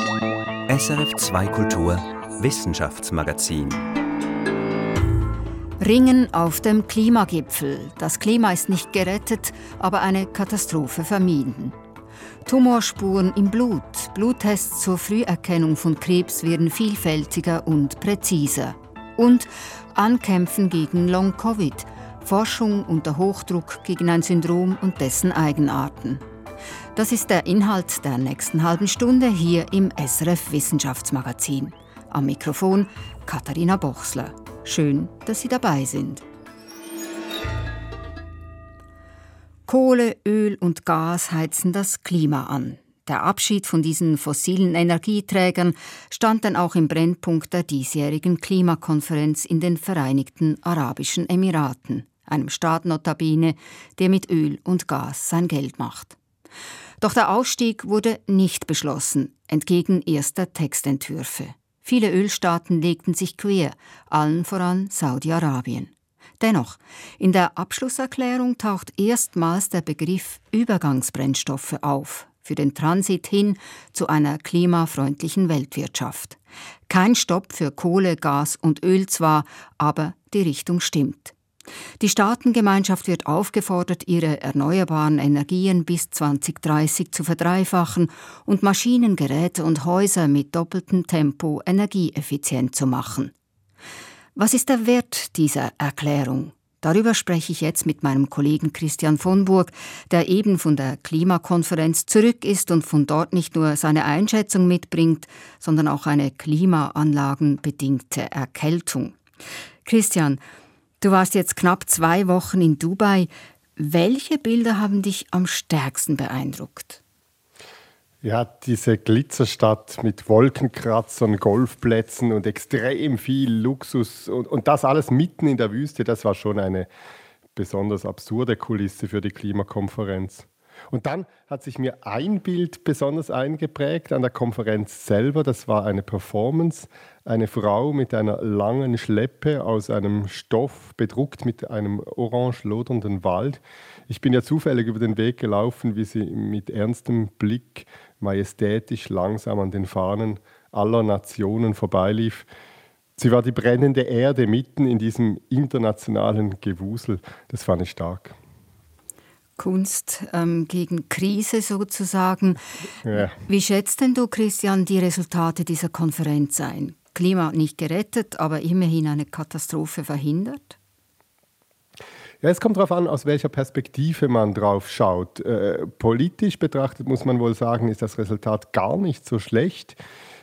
SRF 2 Kultur Wissenschaftsmagazin. Ringen auf dem Klimagipfel. Das Klima ist nicht gerettet, aber eine Katastrophe vermieden. Tumorspuren im Blut. Bluttests zur Früherkennung von Krebs werden vielfältiger und präziser. Und Ankämpfen gegen Long-Covid. Forschung unter Hochdruck gegen ein Syndrom und dessen Eigenarten. Das ist der Inhalt der nächsten halben Stunde hier im SRF Wissenschaftsmagazin. Am Mikrofon Katharina Bochsler. Schön, dass Sie dabei sind. Kohle, Öl und Gas heizen das Klima an. Der Abschied von diesen fossilen Energieträgern stand dann auch im Brennpunkt der diesjährigen Klimakonferenz in den Vereinigten Arabischen Emiraten, einem Staat notabene, der mit Öl und Gas sein Geld macht. Doch der Ausstieg wurde nicht beschlossen, entgegen erster Textentwürfe. Viele Ölstaaten legten sich quer, allen voran Saudi-Arabien. Dennoch, in der Abschlusserklärung taucht erstmals der Begriff Übergangsbrennstoffe auf für den Transit hin zu einer klimafreundlichen Weltwirtschaft. Kein Stopp für Kohle, Gas und Öl zwar, aber die Richtung stimmt. Die Staatengemeinschaft wird aufgefordert, ihre erneuerbaren Energien bis 2030 zu verdreifachen und Maschinen, Geräte und Häuser mit doppeltem Tempo energieeffizient zu machen. Was ist der Wert dieser Erklärung? Darüber spreche ich jetzt mit meinem Kollegen Christian von Burg, der eben von der Klimakonferenz zurück ist und von dort nicht nur seine Einschätzung mitbringt, sondern auch eine klimaanlagenbedingte Erkältung. Christian, du warst jetzt knapp zwei Wochen in Dubai. Welche Bilder haben dich am stärksten beeindruckt? Ja, diese Glitzerstadt mit Wolkenkratzern, Golfplätzen und extrem viel Luxus und, und das alles mitten in der Wüste, das war schon eine besonders absurde Kulisse für die Klimakonferenz. Und dann hat sich mir ein Bild besonders eingeprägt an der Konferenz selber. Das war eine Performance. Eine Frau mit einer langen Schleppe aus einem Stoff bedruckt mit einem orange lodernden Wald. Ich bin ja zufällig über den Weg gelaufen, wie sie mit ernstem Blick majestätisch langsam an den Fahnen aller Nationen vorbeilief. Sie war die brennende Erde mitten in diesem internationalen Gewusel. Das fand ich stark. Kunst ähm, gegen Krise sozusagen. Ja. Wie schätzt denn du, Christian, die Resultate dieser Konferenz ein? Klima nicht gerettet, aber immerhin eine Katastrophe verhindert? Ja, es kommt darauf an, aus welcher Perspektive man drauf schaut. Äh, politisch betrachtet muss man wohl sagen, ist das Resultat gar nicht so schlecht.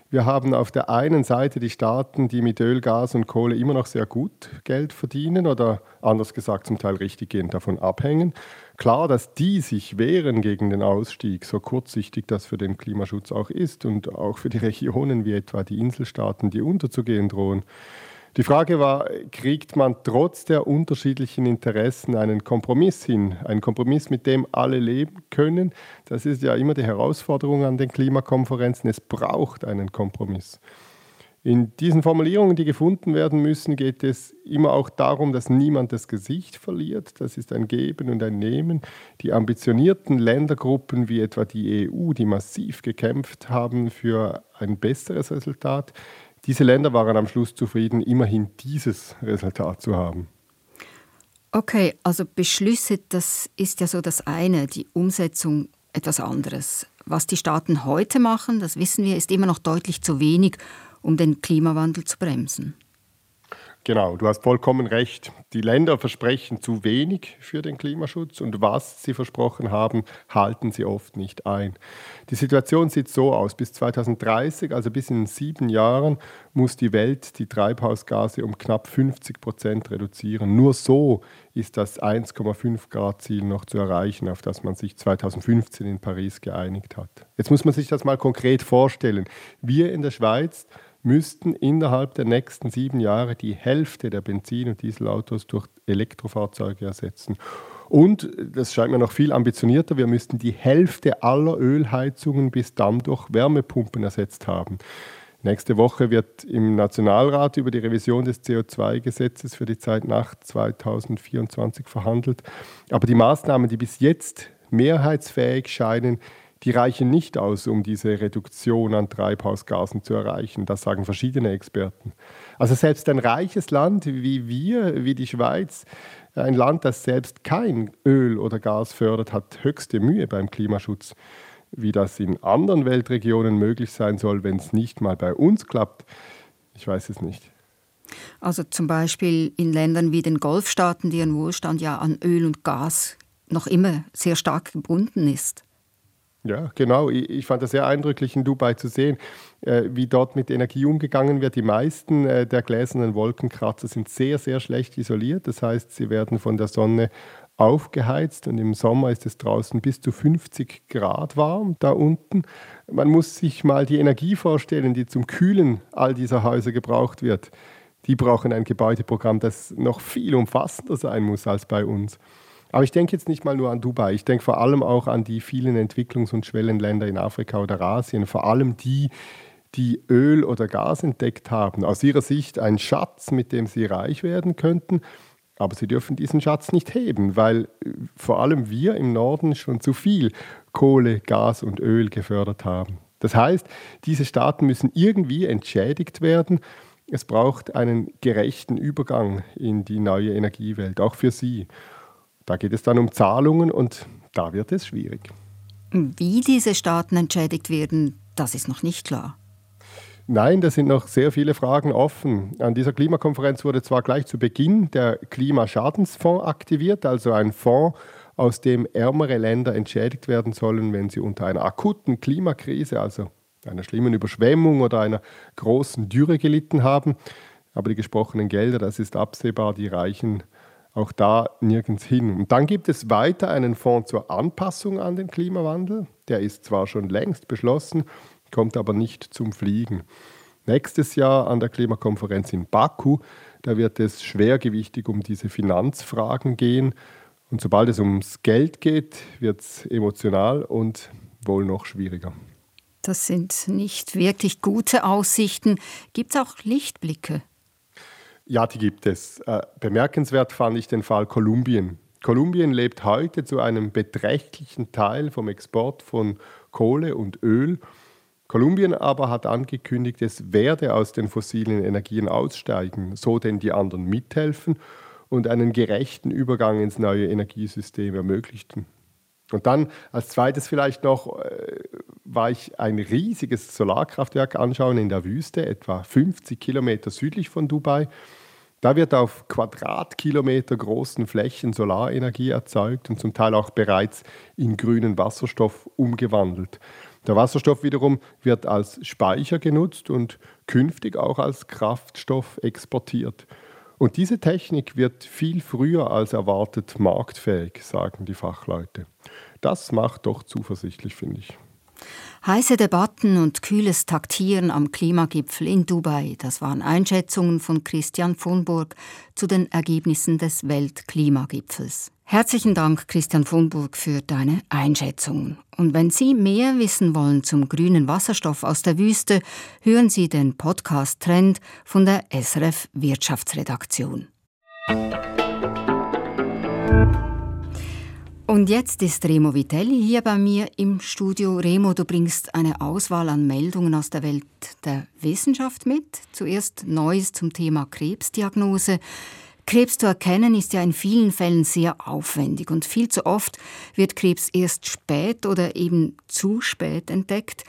Wir haben auf der einen Seite die Staaten, die mit Öl, Gas und Kohle immer noch sehr gut Geld verdienen oder anders gesagt zum Teil richtiggehend davon abhängen. Klar, dass die sich wehren gegen den Ausstieg, so kurzsichtig das für den Klimaschutz auch ist und auch für die Regionen wie etwa die Inselstaaten, die unterzugehen drohen. Die Frage war, kriegt man trotz der unterschiedlichen Interessen einen Kompromiss hin? Einen Kompromiss, mit dem alle leben können? Das ist ja immer die Herausforderung an den Klimakonferenzen. Es braucht einen Kompromiss. In diesen Formulierungen, die gefunden werden müssen, geht es immer auch darum, dass niemand das Gesicht verliert. Das ist ein Geben und ein Nehmen. Die ambitionierten Ländergruppen wie etwa die EU, die massiv gekämpft haben für ein besseres Resultat, diese Länder waren am Schluss zufrieden, immerhin dieses Resultat zu haben. Okay, also Beschlüsse, das ist ja so das eine, die Umsetzung etwas anderes. Was die Staaten heute machen, das wissen wir, ist immer noch deutlich zu wenig, um den Klimawandel zu bremsen. Genau, du hast vollkommen recht. Die Länder versprechen zu wenig für den Klimaschutz und was sie versprochen haben, halten sie oft nicht ein. Die Situation sieht so aus. Bis 2030, also bis in sieben Jahren, muss die Welt die Treibhausgase um knapp 50 Prozent reduzieren. Nur so ist das 1,5 Grad Ziel noch zu erreichen, auf das man sich 2015 in Paris geeinigt hat. Jetzt muss man sich das mal konkret vorstellen. Wir in der Schweiz müssten innerhalb der nächsten sieben Jahre die Hälfte der Benzin- und Dieselautos durch Elektrofahrzeuge ersetzen. Und, das scheint mir noch viel ambitionierter, wir müssten die Hälfte aller Ölheizungen bis dann durch Wärmepumpen ersetzt haben. Nächste Woche wird im Nationalrat über die Revision des CO2-Gesetzes für die Zeit nach 2024 verhandelt. Aber die Maßnahmen, die bis jetzt mehrheitsfähig scheinen, die reichen nicht aus, um diese Reduktion an Treibhausgasen zu erreichen. Das sagen verschiedene Experten. Also selbst ein reiches Land wie wir, wie die Schweiz, ein Land, das selbst kein Öl oder Gas fördert, hat höchste Mühe beim Klimaschutz. Wie das in anderen Weltregionen möglich sein soll, wenn es nicht mal bei uns klappt, ich weiß es nicht. Also zum Beispiel in Ländern wie den Golfstaaten, deren Wohlstand ja an Öl und Gas noch immer sehr stark gebunden ist. Ja, genau. Ich, fand das sehr eindrücklich in Dubai zu sehen, äh, wie dort mit Energie umgegangen wird. Die meisten äh, der gläsernen Wolkenkratzer sind sehr, sehr schlecht isoliert. Das heißt, sie werden von der Sonne aufgeheizt und im Sommer ist es draußen bis zu 50 Grad warm da unten. Man muss sich mal die Energie vorstellen, die zum Kühlen all dieser Häuser gebraucht wird. Die brauchen ein Gebäudeprogramm, das noch viel umfassender sein muss als bei uns. Aber ich denke jetzt nicht mal nur an Dubai, ich denke vor allem auch an die vielen Entwicklungs- und Schwellenländer in Afrika oder Asien, vor allem die, die Öl oder Gas entdeckt haben. Aus ihrer Sicht ein Schatz, mit dem sie reich werden könnten. Aber sie dürfen diesen Schatz nicht heben, weil äh, vor allem wir im Norden schon zu viel Kohle, Gas und Öl gefördert haben. Das heißt, diese Staaten müssen irgendwie entschädigt werden. Es braucht einen gerechten Übergang in die neue Energiewelt, auch für sie. Da geht es dann um Zahlungen und da wird es schwierig. Wie diese Staaten entschädigt werden, das ist noch nicht klar. Nein, da sind noch sehr viele Fragen offen. An dieser Klimakonferenz wurde zwar gleich zu Beginn der Klimaschadensfonds aktiviert, also ein Fonds, aus dem ärmere Länder entschädigt werden sollen, wenn sie unter einer akuten Klimakrise, also einer schlimmen Überschwemmung oder einer großen Dürre gelitten haben. Aber die gesprochenen Gelder, das ist absehbar, die reichen auch da nirgends hin. Und dann gibt es weiter einen Fonds zur Anpassung an den Klimawandel. Der ist zwar schon längst beschlossen, kommt aber nicht zum Fliegen. Nächstes Jahr an der Klimakonferenz in Baku, da wird es schwergewichtig um diese Finanzfragen gehen. Und sobald es ums Geld geht, wird es emotional und wohl noch schwieriger. Das sind nicht wirklich gute Aussichten. Gibt es auch Lichtblicke? Ja, die gibt es. Äh, bemerkenswert fand ich den Fall Kolumbien. Kolumbien lebt heute zu einem beträchtlichen Teil vom Export von Kohle und Öl. Kolumbien aber hat angekündigt, es werde aus den fossilen Energien aussteigen, so denn die anderen mithelfen und einen gerechten Übergang ins neue Energiesystem ermöglichten. Und dann als zweites vielleicht noch äh, war ich ein riesiges Solarkraftwerk anschauen in der Wüste, etwa 50 Kilometer südlich von Dubai. Da wird auf Quadratkilometer großen Flächen Solarenergie erzeugt und zum Teil auch bereits in grünen Wasserstoff umgewandelt. Der Wasserstoff wiederum wird als Speicher genutzt und künftig auch als Kraftstoff exportiert. Und diese Technik wird viel früher als erwartet marktfähig, sagen die Fachleute. Das macht doch zuversichtlich, finde ich. Heiße Debatten und kühles Taktieren am Klimagipfel in Dubai, das waren Einschätzungen von Christian von Burg zu den Ergebnissen des Weltklimagipfels. Herzlichen Dank, Christian von Burg, für deine Einschätzungen. Und wenn Sie mehr wissen wollen zum grünen Wasserstoff aus der Wüste, hören Sie den Podcast Trend von der SRF Wirtschaftsredaktion. Und jetzt ist Remo Vitelli hier bei mir im Studio. Remo, du bringst eine Auswahl an Meldungen aus der Welt der Wissenschaft mit. Zuerst Neues zum Thema Krebsdiagnose. Krebs zu erkennen ist ja in vielen Fällen sehr aufwendig und viel zu oft wird Krebs erst spät oder eben zu spät entdeckt.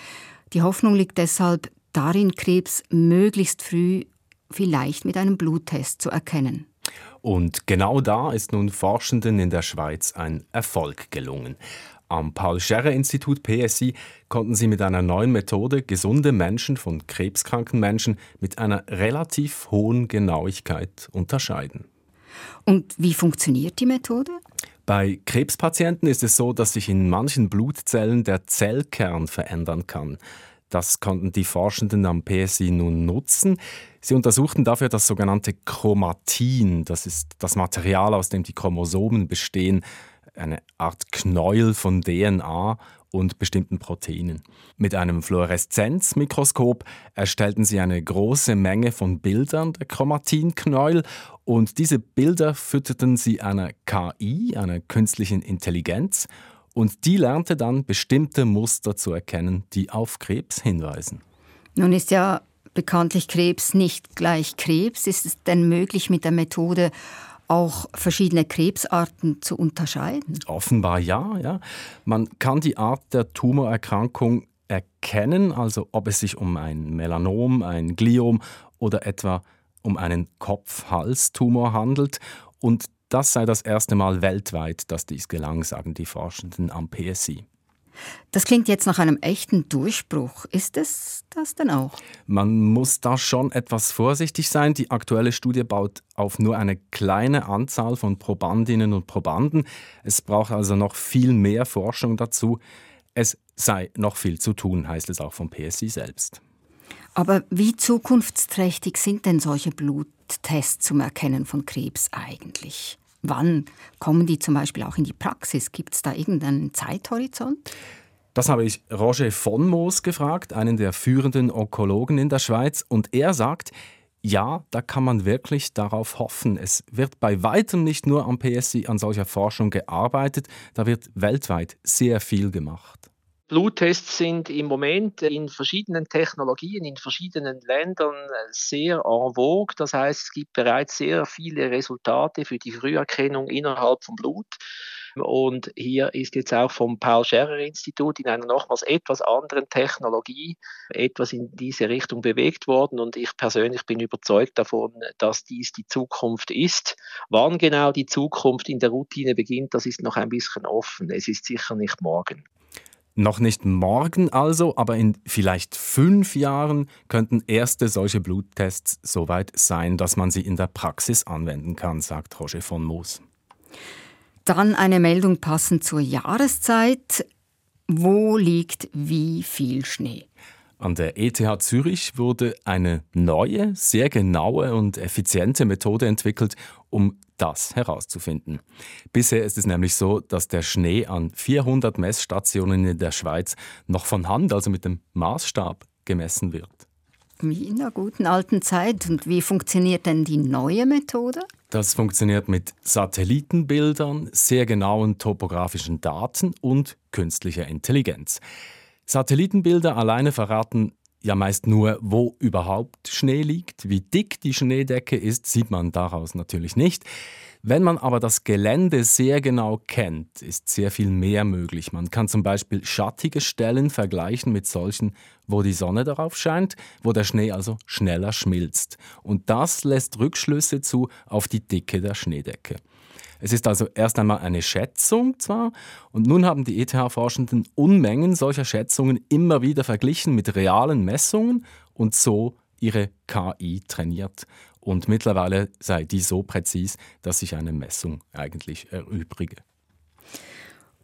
Die Hoffnung liegt deshalb darin, Krebs möglichst früh vielleicht mit einem Bluttest zu erkennen. Und genau da ist nun Forschenden in der Schweiz ein Erfolg gelungen. Am Paul-Scherrer-Institut PSI konnten sie mit einer neuen Methode gesunde Menschen von krebskranken Menschen mit einer relativ hohen Genauigkeit unterscheiden. Und wie funktioniert die Methode? Bei Krebspatienten ist es so, dass sich in manchen Blutzellen der Zellkern verändern kann. Das konnten die Forschenden am PSI nun nutzen. Sie untersuchten dafür das sogenannte Chromatin. Das ist das Material, aus dem die Chromosomen bestehen, eine Art Knäuel von DNA und bestimmten Proteinen. Mit einem Fluoreszenzmikroskop erstellten sie eine große Menge von Bildern der Chromatinknäuel und diese Bilder fütterten sie einer KI, einer künstlichen Intelligenz, Und die lernte dann bestimmte Muster zu erkennen, die auf Krebs hinweisen. Nun ist ja bekanntlich Krebs nicht gleich Krebs. Ist es denn möglich, mit der Methode auch verschiedene Krebsarten zu unterscheiden? Offenbar ja, ja. Man kann die Art der Tumorerkrankung erkennen, also ob es sich um ein Melanom, ein Gliom oder etwa um einen Kopf-Hals-Tumor handelt. Und das sei das erste Mal weltweit, dass dies gelang, sagen die Forschenden am PSI. Das klingt jetzt nach einem echten Durchbruch. Ist es das denn auch? Man muss da schon etwas vorsichtig sein. Die aktuelle Studie baut auf nur eine kleine Anzahl von Probandinnen und Probanden. Es braucht also noch viel mehr Forschung dazu. Es sei noch viel zu tun, heißt es auch vom PSI selbst. Aber wie zukunftsträchtig sind denn solche Bluttests zum Erkennen von Krebs eigentlich? Wann kommen die zum Beispiel auch in die Praxis? Gibt es da irgendeinen Zeithorizont? Das habe ich Roger von Moos gefragt, einen der führenden Onkologen in der Schweiz. Und er sagt, ja, da kann man wirklich darauf hoffen. Es wird bei weitem nicht nur am PSI an solcher Forschung gearbeitet, da wird weltweit sehr viel gemacht. Bluttests sind im Moment in verschiedenen Technologien, in verschiedenen Ländern sehr en vogue. Das heißt, es gibt bereits sehr viele Resultate für die Früherkennung innerhalb vom Blut. Und hier ist jetzt auch vom Paul Scherrer Institut in einer nochmals etwas anderen Technologie etwas in diese Richtung bewegt worden. Und ich persönlich bin überzeugt davon, dass dies die Zukunft ist. Wann genau die Zukunft in der Routine beginnt, das ist noch ein bisschen offen. Es ist sicher nicht morgen. Noch nicht morgen also, aber in vielleicht fünf Jahren könnten erste solche Bluttests soweit sein, dass man sie in der Praxis anwenden kann, sagt Roger von Moos. Dann eine Meldung passend zur Jahreszeit. Wo liegt wie viel Schnee? An der ETH Zürich wurde eine neue, sehr genaue und effiziente Methode entwickelt, um das herauszufinden. Bisher ist es nämlich so, dass der Schnee an 400 Messstationen in der Schweiz noch von Hand, also mit dem Maßstab, gemessen wird. Wie in der guten alten Zeit. Und wie funktioniert denn die neue Methode? Das funktioniert mit Satellitenbildern, sehr genauen topografischen Daten und künstlicher Intelligenz. Satellitenbilder alleine verraten ja meist nur, wo überhaupt Schnee liegt. Wie dick die Schneedecke ist, sieht man daraus natürlich nicht. Wenn man aber das Gelände sehr genau kennt, ist sehr viel mehr möglich. Man kann zum Beispiel schattige Stellen vergleichen mit solchen, wo die Sonne darauf scheint, wo der Schnee also schneller schmilzt. Und das lässt Rückschlüsse zu auf die Dicke der Schneedecke. Es ist also erst einmal eine Schätzung zwar, und nun haben die ETH-Forschenden Unmengen solcher Schätzungen immer wieder verglichen mit realen Messungen und so ihre KI trainiert. Und mittlerweile sei die so präzis, dass sich eine Messung eigentlich erübrige.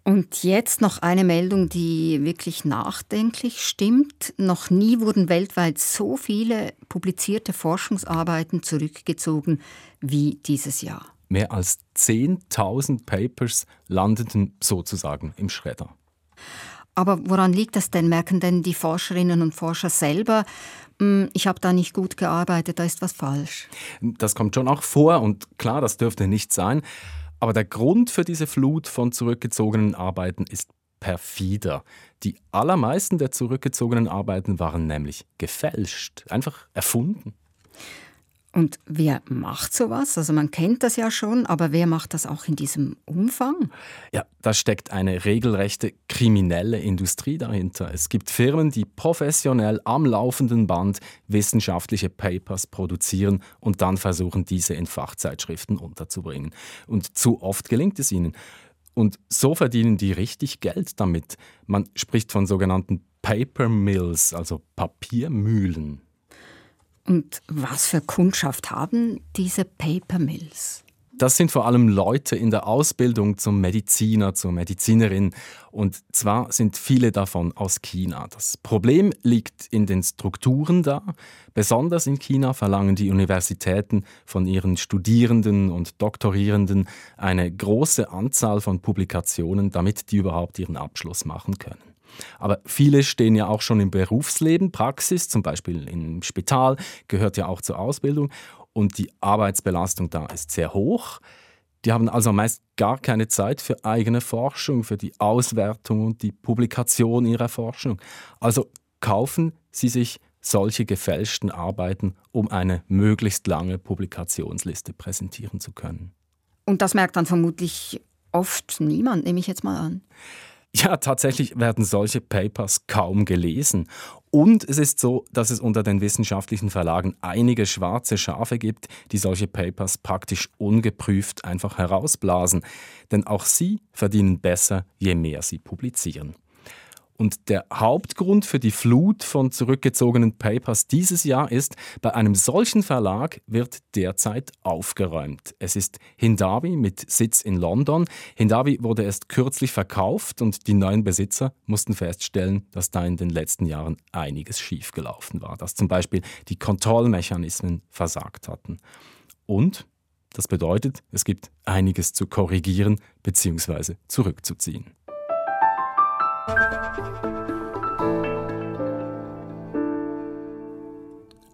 Und jetzt noch eine Meldung, die wirklich nachdenklich stimmt. Noch nie wurden weltweit so viele publizierte Forschungsarbeiten zurückgezogen wie dieses Jahr. Mehr als 10.000 Papers landeten sozusagen im Schredder. Aber woran liegt das denn? Merken denn die Forscherinnen und Forscher selber, hm, ich habe da nicht gut gearbeitet, da ist was falsch? Das kommt schon auch vor und klar, das dürfte nicht sein. Aber der Grund für diese Flut von zurückgezogenen Arbeiten ist perfider. Die allermeisten der zurückgezogenen Arbeiten waren nämlich gefälscht, einfach erfunden. Und wer macht sowas? Also man kennt das ja schon, aber wer macht das auch in diesem Umfang? Ja, da steckt eine regelrechte kriminelle Industrie dahinter. Es gibt Firmen, die professionell am laufenden Band wissenschaftliche Papers produzieren und dann versuchen, diese in Fachzeitschriften unterzubringen. Und zu oft gelingt es ihnen. Und so verdienen die richtig Geld damit. Man spricht von sogenannten Paper Mills, also Papiermühlen. Und was für Kundschaft haben diese Paper Mills? Das sind vor allem Leute in der Ausbildung zum Mediziner, zur Medizinerin. Und zwar sind viele davon aus China. Das Problem liegt in den Strukturen da. Besonders in China verlangen die Universitäten von ihren Studierenden und Doktorierenden eine große Anzahl von Publikationen, damit die überhaupt ihren Abschluss machen können. Aber viele stehen ja auch schon im Berufsleben, Praxis, zum Beispiel im Spital, gehört ja auch zur Ausbildung. Und die Arbeitsbelastung da ist sehr hoch. Die haben also meist gar keine Zeit für eigene Forschung, für die Auswertung und die Publikation ihrer Forschung. Also kaufen sie sich solche gefälschten Arbeiten, um eine möglichst lange Publikationsliste präsentieren zu können. Und das merkt dann vermutlich oft niemand, nehme ich jetzt mal an. Ja, tatsächlich werden solche Papers kaum gelesen. Und es ist so, dass es unter den wissenschaftlichen Verlagen einige schwarze Schafe gibt, die solche Papers praktisch ungeprüft einfach herausblasen. Denn auch sie verdienen besser, je mehr sie publizieren. Und der Hauptgrund für die Flut von zurückgezogenen Papers dieses Jahr ist, bei einem solchen Verlag wird derzeit aufgeräumt. Es ist Hindawi mit Sitz in London. Hindawi wurde erst kürzlich verkauft und die neuen Besitzer mussten feststellen, dass da in den letzten Jahren einiges schiefgelaufen war, dass zum Beispiel die Kontrollmechanismen versagt hatten. Und das bedeutet, es gibt einiges zu korrigieren bzw. zurückzuziehen.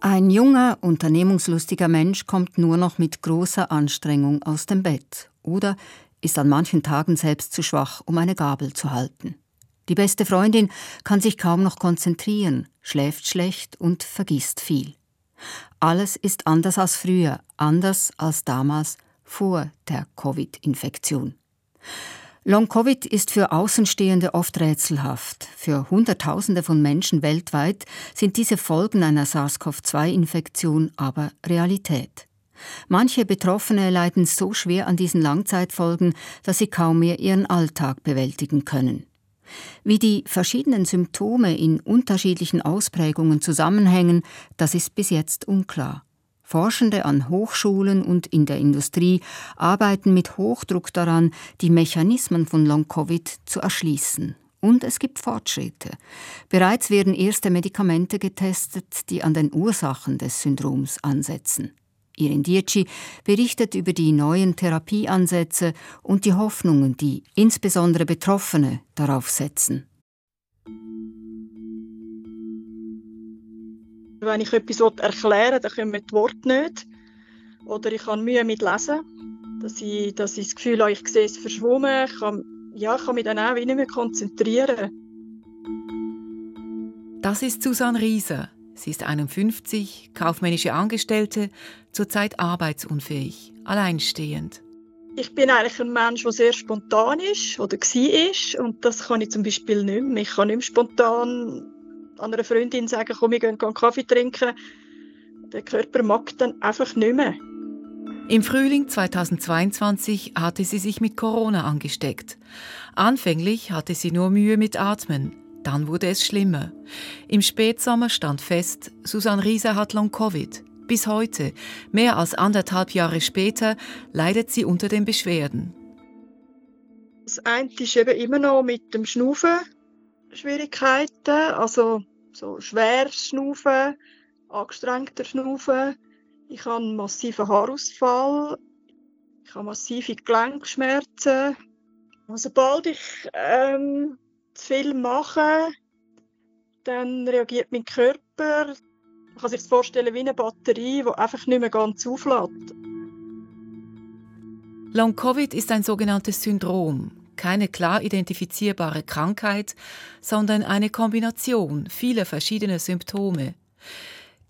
Ein junger, unternehmungslustiger Mensch kommt nur noch mit großer Anstrengung aus dem Bett oder ist an manchen Tagen selbst zu schwach, um eine Gabel zu halten. Die beste Freundin kann sich kaum noch konzentrieren, schläft schlecht und vergisst viel. Alles ist anders als früher, anders als damals vor der Covid-Infektion. Long-Covid ist für Außenstehende oft rätselhaft. Für Hunderttausende von Menschen weltweit sind diese Folgen einer SARS-CoV-2-Infektion aber Realität. Manche Betroffene leiden so schwer an diesen Langzeitfolgen, dass sie kaum mehr ihren Alltag bewältigen können. Wie die verschiedenen Symptome in unterschiedlichen Ausprägungen zusammenhängen, das ist bis jetzt unklar. Forschende an Hochschulen und in der Industrie arbeiten mit Hochdruck daran, die Mechanismen von Long-Covid zu erschließen. Und es gibt Fortschritte. Bereits werden erste Medikamente getestet, die an den Ursachen des Syndroms ansetzen. Irin Dietschi berichtet über die neuen Therapieansätze und die Hoffnungen, die insbesondere Betroffene darauf setzen. Wenn ich etwas erklären will, dann kommen die Worte nicht. Oder ich habe Mühe mit Lesen, dass ich, dass ich das Gefühl habe, ich sehe es verschwommen. Ich kann, ja, ich kann mich dann auch nicht mehr konzentrieren. Das ist Susanne Rieser. Sie ist 51, kaufmännische Angestellte, zurzeit arbeitsunfähig, alleinstehend. Ich bin eigentlich ein Mensch, der sehr spontan ist oder war. Und das kann ich zum Beispiel nicht mehr. Ich kann nicht mehr spontan an einer Freundin sagen, komm, wir gehen einen Kaffee trinken. Der Körper mag dann einfach nicht mehr. Im Frühling 2022 hatte sie sich mit Corona angesteckt. Anfänglich hatte sie nur Mühe mit Atmen. Dann wurde es schlimmer. Im Spätsommer stand fest, Susanne Rieser hat Long-Covid. Bis heute, mehr als anderthalb Jahre später, leidet sie unter den Beschwerden. Das eine ist eben immer noch mit dem Schnaufen Schwierigkeiten. Also so schwer schnaufen, angestrengter schnaufen. Ich habe einen massiven Haarausfall. Ich habe massive Gelenkschmerzen. Und sobald ich ähm, zu viel mache, dann reagiert mein Körper. Man kann sich das vorstellen wie eine Batterie, die einfach nicht mehr ganz auflädt. Long-Covid ist ein sogenanntes Syndrom keine klar identifizierbare Krankheit, sondern eine Kombination vieler verschiedener Symptome.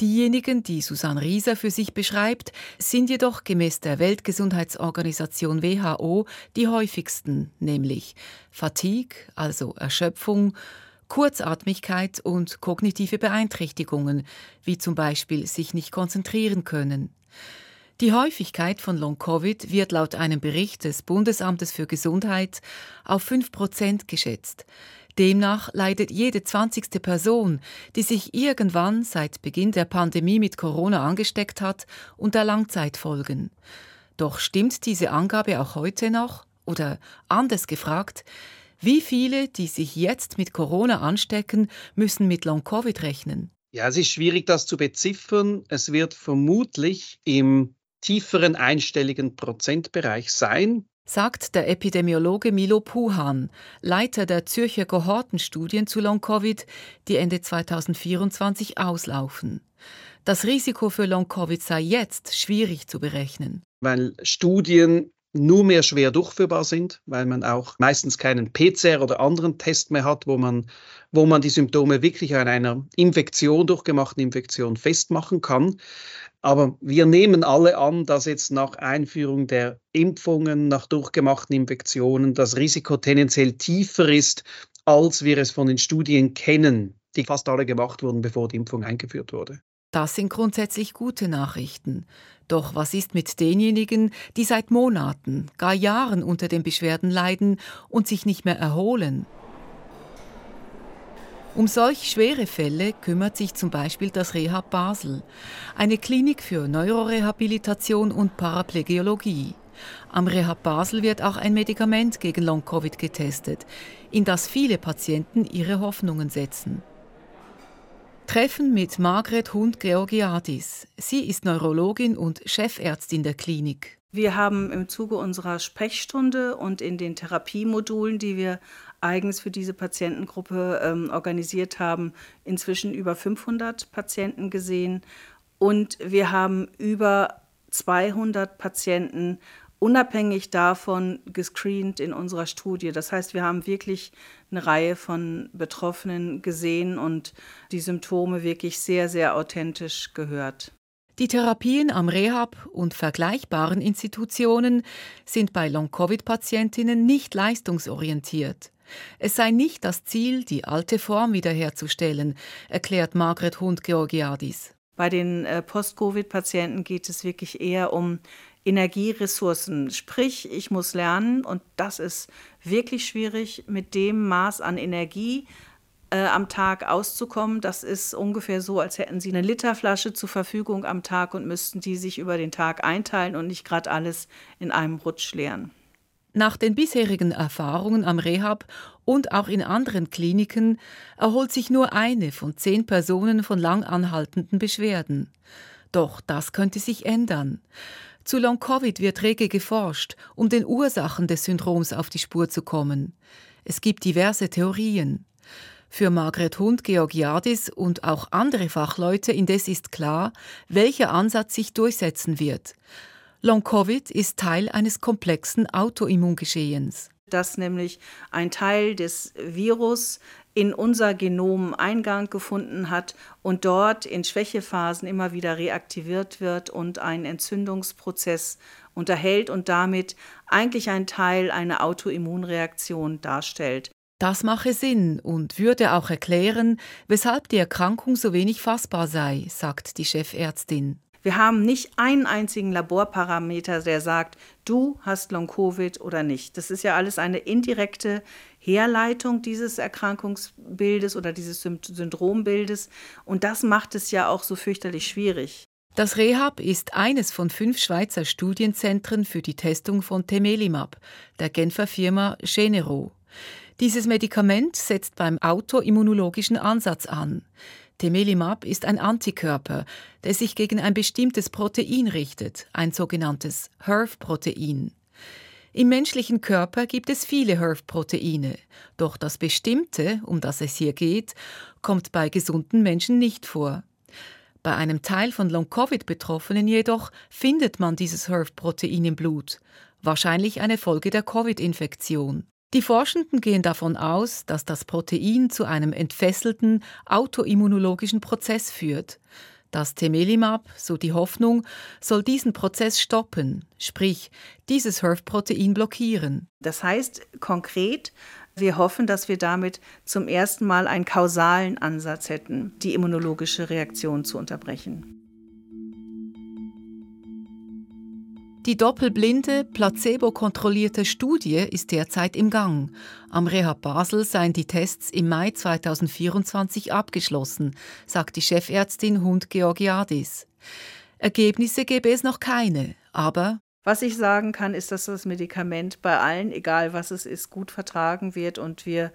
Diejenigen, die Susanne Rieser für sich beschreibt, sind jedoch gemäß der Weltgesundheitsorganisation WHO die häufigsten, nämlich Fatigue, also Erschöpfung, Kurzatmigkeit und kognitive Beeinträchtigungen, wie zum Beispiel sich nicht konzentrieren können. Die Häufigkeit von Long-Covid wird laut einem Bericht des Bundesamtes für Gesundheit auf 5 Prozent geschätzt. Demnach leidet jede 20. Person, die sich irgendwann seit Beginn der Pandemie mit Corona angesteckt hat, unter Langzeitfolgen. Doch stimmt diese Angabe auch heute noch? Oder anders gefragt, wie viele, die sich jetzt mit Corona anstecken, müssen mit Long-Covid rechnen? Ja, es ist schwierig, das zu beziffern. Es wird vermutlich im tieferen einstelligen Prozentbereich sein. Sagt der Epidemiologe Milo Puhan, Leiter der Zürcher Kohortenstudien zu Long-Covid, die Ende 2024 auslaufen. Das Risiko für Long-Covid sei jetzt schwierig zu berechnen. Weil Studien nur mehr schwer durchführbar sind, weil man auch meistens keinen PCR oder anderen Test mehr hat, wo man, wo man die Symptome wirklich an einer Infektion, durchgemachten Infektion festmachen kann. Aber wir nehmen alle an, dass jetzt nach Einführung der Impfungen, nach durchgemachten Infektionen das Risiko tendenziell tiefer ist, als wir es von den Studien kennen, die fast alle gemacht wurden, bevor die Impfung eingeführt wurde. Das sind grundsätzlich gute Nachrichten. Doch was ist mit denjenigen, die seit Monaten, gar Jahren unter den Beschwerden leiden und sich nicht mehr erholen? Um solch schwere Fälle kümmert sich zum Beispiel das Rehab Basel, eine Klinik für Neurorehabilitation und Paraplegiologie. Am Rehab Basel wird auch ein Medikament gegen Long-Covid getestet, in das viele Patienten ihre Hoffnungen setzen. Treffen mit Margret Hund-Georgiadis. Sie ist Neurologin und Chefärztin der Klinik. Wir haben im Zuge unserer Sprechstunde und in den Therapiemodulen, die wir eigens für diese Patientengruppe ähm, organisiert haben, inzwischen über 500 Patienten gesehen. Und wir haben über 200 Patienten unabhängig davon gescreent in unserer Studie. Das heißt, wir haben wirklich eine Reihe von Betroffenen gesehen und die Symptome wirklich sehr, sehr authentisch gehört. Die Therapien am Rehab und vergleichbaren Institutionen sind bei Long-Covid-Patientinnen nicht leistungsorientiert. Es sei nicht das Ziel, die alte Form wiederherzustellen, erklärt Margret Hund-Georgiadis. Bei den äh, Post-Covid-Patienten geht es wirklich eher um Energieressourcen. Sprich, ich muss lernen und das ist wirklich schwierig, mit dem Maß an Energie äh, am Tag auszukommen. Das ist ungefähr so, als hätten Sie eine Literflasche zur Verfügung am Tag und müssten die sich über den Tag einteilen und nicht gerade alles in einem Rutsch leeren. Nach den bisherigen Erfahrungen am Rehab und auch in anderen Kliniken erholt sich nur eine von zehn Personen von lang anhaltenden Beschwerden. Doch das könnte sich ändern. Zu Long-Covid wird rege geforscht, um den Ursachen des Syndroms auf die Spur zu kommen. Es gibt diverse Theorien. Für Margret Hund-Georgiadis und auch andere Fachleute indes ist klar, welcher Ansatz sich durchsetzen wird. Long-Covid ist Teil eines komplexen Autoimmungeschehens. Dass nämlich ein Teil des Virus in unser Genom Eingang gefunden hat und dort in Schwächephasen immer wieder reaktiviert wird und einen Entzündungsprozess unterhält und damit eigentlich ein Teil einer Autoimmunreaktion darstellt. Das mache Sinn und würde auch erklären, weshalb die Erkrankung so wenig fassbar sei, sagt die Chefärztin. Wir haben nicht einen einzigen Laborparameter, der sagt, du hast Long-Covid oder nicht. Das ist ja alles eine indirekte Herleitung dieses Erkrankungsbildes oder dieses Syndrombildes. Und das macht es ja auch so fürchterlich schwierig. Das Rehab ist eines von fünf Schweizer Studienzentren für die Testung von Temelimab, der Genfer Firma Genero. Dieses Medikament setzt beim autoimmunologischen Ansatz an. Temelimab ist ein Antikörper, der sich gegen ein bestimmtes Protein richtet, ein sogenanntes HERV-Protein. Im menschlichen Körper gibt es viele HERV-Proteine, doch das bestimmte, um das es hier geht, kommt bei gesunden Menschen nicht vor. Bei einem Teil von Long-Covid-Betroffenen jedoch findet man dieses HERV-Protein im Blut, wahrscheinlich eine Folge der Covid-Infektion. Die Forschenden gehen davon aus, dass das Protein zu einem entfesselten autoimmunologischen Prozess führt. Das Temelimab, so die Hoffnung, soll diesen Prozess stoppen, sprich dieses HERV-Protein blockieren. Das heißt konkret, wir hoffen, dass wir damit zum ersten Mal einen kausalen Ansatz hätten, die immunologische Reaktion zu unterbrechen. Die doppelblinde, placebo-kontrollierte Studie ist derzeit im Gang. Am Rehab Basel seien die Tests im Mai 2024 abgeschlossen, sagt die Chefärztin Hund Georgiadis. Ergebnisse gäbe es noch keine, aber was ich sagen kann, ist, dass das Medikament bei allen, egal was es ist, gut vertragen wird und wir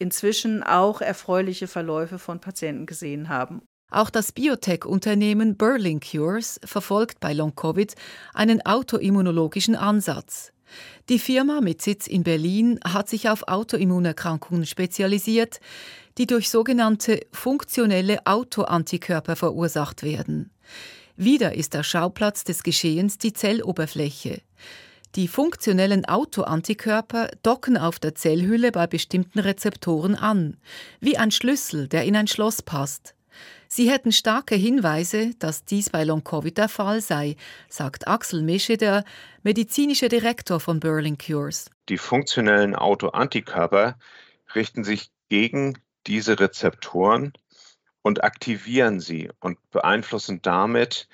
inzwischen auch erfreuliche Verläufe von Patienten gesehen haben. Auch das Biotech-Unternehmen Berlin Cures verfolgt bei Long-Covid einen autoimmunologischen Ansatz. Die Firma mit Sitz in Berlin hat sich auf Autoimmunerkrankungen spezialisiert, die durch sogenannte funktionelle Autoantikörper verursacht werden. Wieder ist der Schauplatz des Geschehens die Zelloberfläche. Die funktionellen Autoantikörper docken auf der Zellhülle bei bestimmten Rezeptoren an, wie ein Schlüssel, der in ein Schloss passt. Sie hätten starke Hinweise, dass dies bei Long-Covid der Fall sei, sagt Axel Mescheder, medizinischer Direktor von Berlin Cures. Die funktionellen Autoantikörper richten sich gegen diese Rezeptoren und aktivieren sie und beeinflussen damit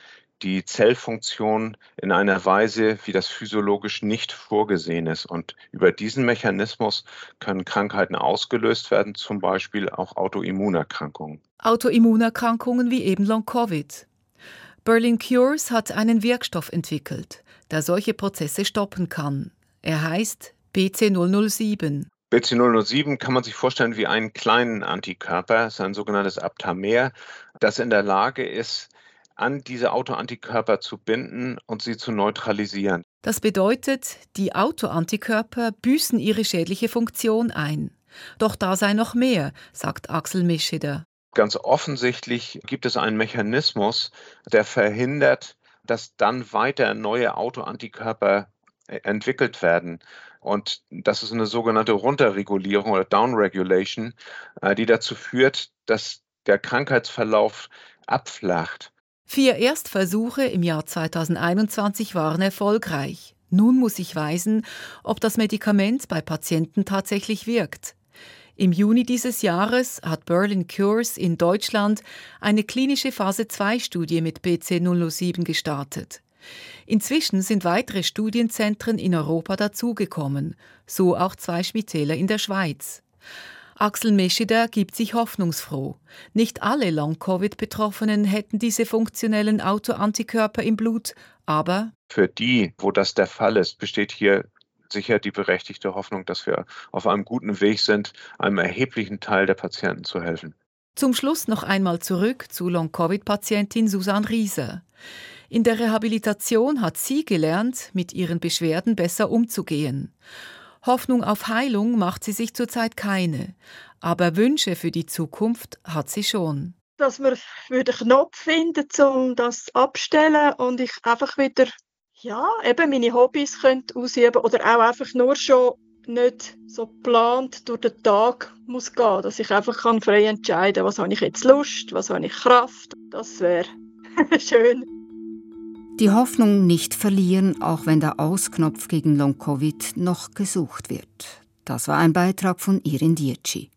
die Zellfunktion in einer Weise, wie das physiologisch nicht vorgesehen ist. Und über diesen Mechanismus können Krankheiten ausgelöst werden, zum Beispiel auch Autoimmunerkrankungen. Autoimmunerkrankungen wie eben Long-Covid. Berlin Cures hat einen Wirkstoff entwickelt, der solche Prozesse stoppen kann. Er heißt BC007. BC007 kann man sich vorstellen wie einen kleinen Antikörper, es ist ein sogenanntes Aptamer, das in der Lage ist, an diese Autoantikörper zu binden und sie zu neutralisieren. Das bedeutet, die Autoantikörper büßen ihre schädliche Funktion ein. Doch da sei noch mehr, sagt Axel Mischeder. Ganz offensichtlich gibt es einen Mechanismus, der verhindert, dass dann weiter neue Autoantikörper äh, entwickelt werden. Und das ist eine sogenannte Runterregulierung oder Downregulation, äh, die dazu führt, dass der Krankheitsverlauf abflacht. Vier Erstversuche im Jahr 2021 waren erfolgreich. Nun muss ich weisen, ob das Medikament bei Patienten tatsächlich wirkt. Im Juni dieses Jahres hat Berlin Cures in Deutschland eine klinische Phase-2-Studie mit BC007 gestartet. Inzwischen sind weitere Studienzentren in Europa dazugekommen, so auch zwei Spitäler in der Schweiz. Axel Mescheder gibt sich hoffnungsfroh. Nicht alle Long-Covid-Betroffenen hätten diese funktionellen Autoantikörper im Blut, aber für die, wo das der Fall ist, besteht hier sicher die berechtigte Hoffnung, dass wir auf einem guten Weg sind, einem erheblichen Teil der Patienten zu helfen. Zum Schluss noch einmal zurück zu Long-Covid-Patientin Susanne Rieser. In der Rehabilitation hat sie gelernt, mit ihren Beschwerden besser umzugehen. Hoffnung auf Heilung macht sie sich zurzeit keine, aber Wünsche für die Zukunft hat sie schon. Dass wir einen Knopf finden, um das abstellen und ich einfach wieder ja, eben meine Hobbys könnte ausüben oder auch einfach nur schon nicht so geplant durch den Tag muss gehen, dass ich einfach kann frei entscheiden was habe ich jetzt Lust, was habe ich Kraft. Das wäre schön. Die Hoffnung nicht verlieren, auch wenn der Ausknopf gegen Long-Covid noch gesucht wird. Das war ein Beitrag von Irin Dietschi.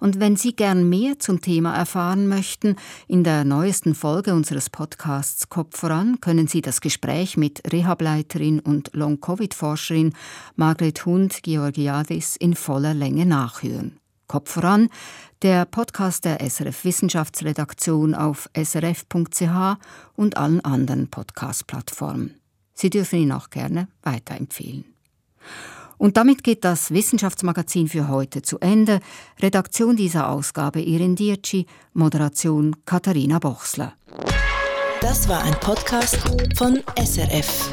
Und wenn Sie gern mehr zum Thema erfahren möchten, in der neuesten Folge unseres Podcasts Kopf voran können Sie das Gespräch mit Rehableiterin und Long-Covid-Forscherin Margret Hund-Georgiadis in voller Länge nachhören. Kopf voran, der Podcast der SRF Wissenschaftsredaktion auf srf.ch und allen anderen Podcast-Plattformen. Sie dürfen ihn auch gerne weiterempfehlen. Und damit geht das Wissenschaftsmagazin für heute zu Ende. Redaktion dieser Ausgabe Irin Dietschi, Moderation Katharina Bochsler. Das war ein Podcast von SRF.